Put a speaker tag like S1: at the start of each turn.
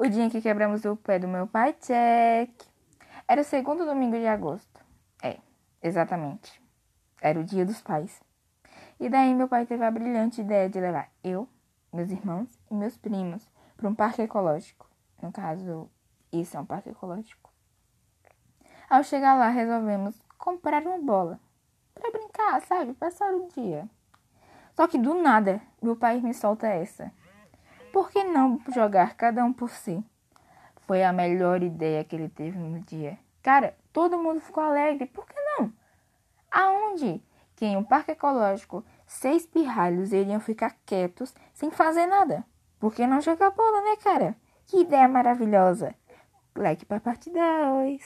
S1: O dia em que quebramos o pé do meu pai, check. Era o segundo domingo de agosto. É, exatamente. Era o dia dos pais. E daí meu pai teve a brilhante ideia de levar eu, meus irmãos e meus primos para um parque ecológico. No caso, isso é um parque ecológico. Ao chegar lá, resolvemos comprar uma bola para brincar, sabe? Passar o dia. Só que do nada, meu pai me solta essa. Não jogar cada um por si? Foi a melhor ideia que ele teve no dia. Cara, todo mundo ficou alegre. Por que não? Aonde? Que em um parque ecológico, seis pirralhos iriam ficar quietos sem fazer nada. Por que não jogar bola, né, cara? Que ideia maravilhosa! Like para parte 2.